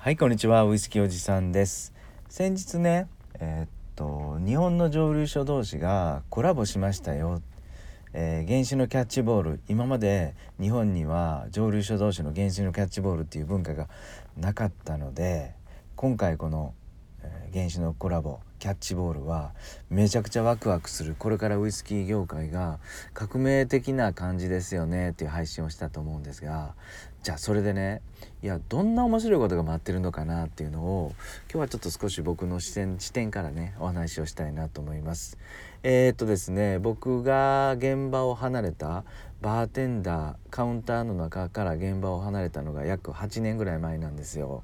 はいこんにちは。ウイスキーおじさんです。先日ねえー、っと日本の蒸留所同士がコラボしましたよ、えー、原子のキャッチボール。今まで日本には蒸留所同士の原子のキャッチボールっていう文化がなかったので今回この、原子のコラボキャッチボールはめちゃくちゃワクワクするこれからウイスキー業界が革命的な感じですよねっていう配信をしたと思うんですがじゃあそれでねいやどんな面白いことが待ってるのかなっていうのを今日はちょっと少し僕の視点視点からねお話をしたいなと思います。えー、っとですね僕が現場を離れたバーテンダーカウンターの中から現場を離れたのが約8年ぐらい前なんですよ。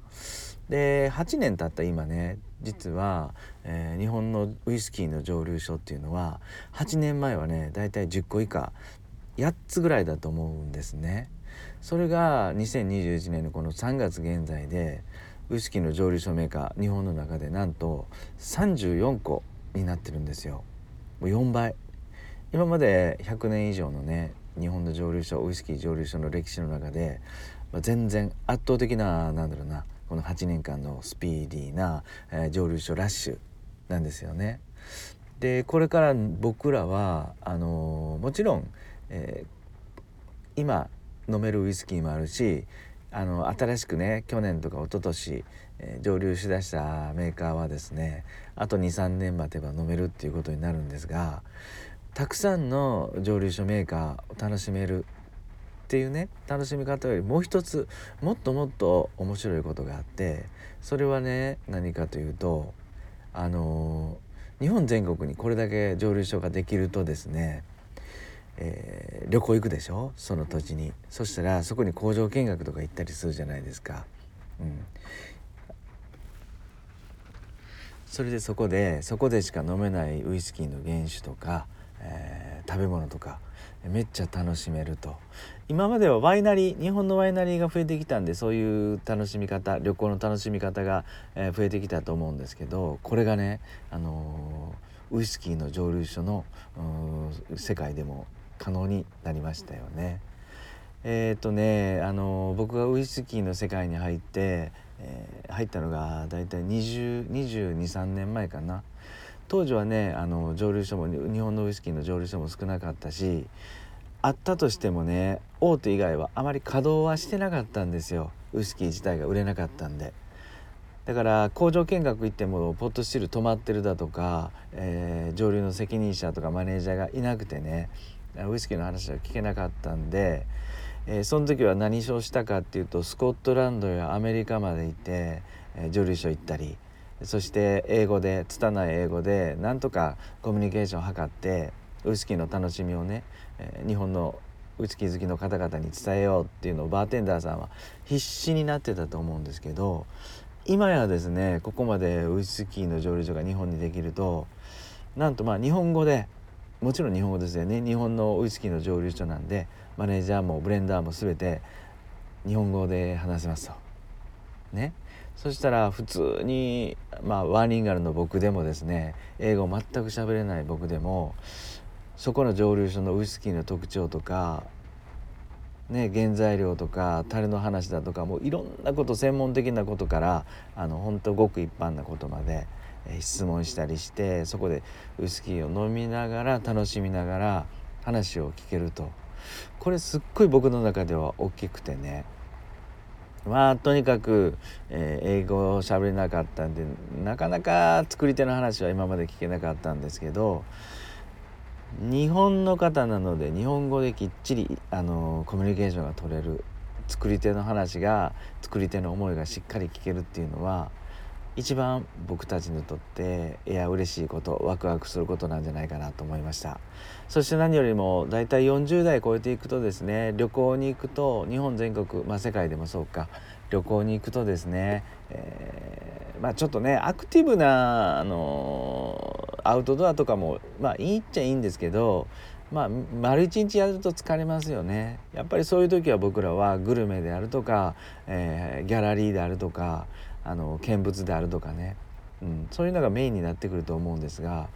で8年経った今ね実は、えー、日本のウイスキーの蒸留所っていうのは8年前はねだいたい10個以下8つぐらいだと思うんですね。それが2021年のこの3月現在でウイスキーの蒸留所メーカー日本の中でなんと34個になってるんですよ。もう4倍今まで100年以上のね日本の蒸留所ウイスキー蒸留所の歴史の中で、まあ、全然圧倒的ななんだろうなこの8年間のスピーディーな、えー、蒸留所ラッシュなんですよね。でこれから僕らはあのー、もちろん、えー、今飲めるウイスキーもあるしあの新しくね去年とか一昨年、えー、蒸留しだしたメーカーはですねあと23年待てば飲めるっていうことになるんですがたくさんの蒸留所メーカーを楽しめるっていうね楽しみ方よりもう一つもっともっと面白いことがあってそれはね何かというとあの日本全国にこれだけ蒸留所ができるとですね、えー、旅行行くでしょ？その土地に。そしたらそこに工場見学とか行ったりするじゃないですか。うん、それでそこでそこでしか飲めないウイスキーの原酒とか、えー、食べ物とかめっちゃ楽しめると今まではワイナリー日本のワイナリーが増えてきたんでそういう楽しみ方旅行の楽しみ方が、え増えてきたと思うんですけどこれがね、あのウイスキーの蒸留所の世界でも可能になりましたよね。えー、っとね、あの僕がウイスキーの世界に入って、えー、入ったのが大体2023年前かな。当時はねあの蒸留所も日本のウイスキーの蒸留所も少なかったしあったとしてもね大手以外はあまり稼働はしてなかったんですよウイスキー自体が売れなかったんで。だから工場見学行ってもポットスチール止まってるだとか、えー、上流の責任者とかマネージャーがいなくてねウイスキーの話は聞けなかったんで、えー、その時は何をしたかっていうとスコットランドやアメリカまで行って、えー、蒸留所行ったりそして英語で拙い英語でなんとかコミュニケーションを図ってウイスキーの楽しみをね、日本のウイスキー好きの方々に伝えようっていうのをバーテンダーさんは必死になってたと思うんですけど今やですねここまでウイスキーの蒸留所が日本にできるとなんとまあ日本語でもちろん日本語ですよね日本のウイスキーの蒸留所なんでマネージャーもブレンダーも全て日本語で話せますと。ねそしたら普通にまあワーニンガルの僕でもですね英語全く喋れない僕でもそこの蒸留所のウイスキーの特徴とかね、原材料とか樽の話だとかもういろんなこと専門的なことからあの本当ごく一般なことまで、質問したりしてそこでウイスキーを飲みながら楽しみながら話を聞けると。これすっごい僕の中では大きくてねまあとにかく、えー、英語を喋れなかったんでなかなか作り手の話は今まで聞けなかったんですけど日本の方なので日本語できっちりあのコミュニケーションが取れる作り手の話が作り手の思いがしっかり聞けるっていうのは一番僕たちにとっていや嬉しいことワクワクすることなんじゃないかなと思いました。そして何よりも大体40代超えていくとですね旅行に行くと日本全国まあ世界でもそうか旅行に行くとですね、えー、まあちょっとねアクティブなあのアウトドアとかもまあいいっちゃいいんですけどまあ丸一日やると疲れますよね。やっぱりそういう時は僕らはグルメであるとか、えー、ギャラリーであるとかあの見物であるとかね、うん、そういうのがメインになってくると思うんですが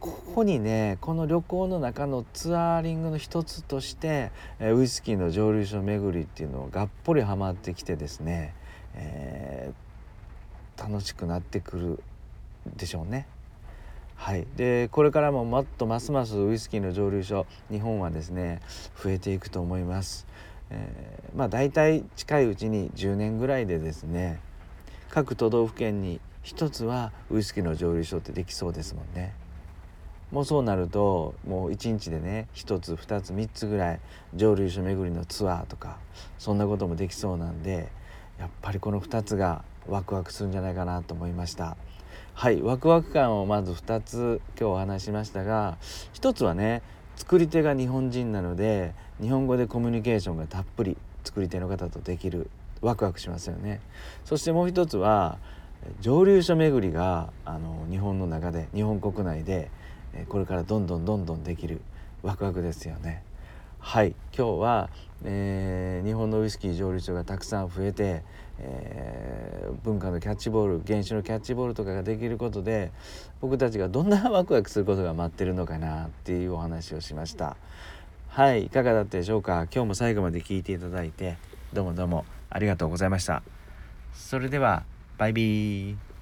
ここにねこの旅行の中のツアーリングの一つとして、えウイスキーの蒸留所巡りっていうのががっぽりはまってきてですね、え楽しくなってくるでしょうね。はい、でこれからももっとますますウイスキーの蒸留所日本はですね増えていくと思います。えー、まあ大体近いうちに10年ぐらいでですね各都道府県に一つはウイスキーの蒸留所ってできそうですもんね。もうそうなるともう1日でね1つ2つ3つぐらい蒸留所巡りのツアーとかそんなこともできそうなんでやっぱりこの2つがワクワクするんじゃないかなと思いましたはいワクワク感をまず2つ今日お話しましたが1つはね作り手が日本人なので日本語でコミュニケーションがたっぷり作り手の方とできるワクワクしますよね。そしてもう一つは蒸留所巡りがあの日本の中で日本国内でこれからどんどんどんどんできるワクワクですよね。はい。今日は、えー、日本のウイスキー蒸留所がたくさん増えて、えー、文化のキャッチボール原酒のキャッチボールとかができることで僕たちがどんなワクワクすることが待ってるのかなっていうお話をしました。はい。いかがだったでしょうか？今日も最後まで聞いていただいてどうもどうも。ありがとうございました。それではバイビー。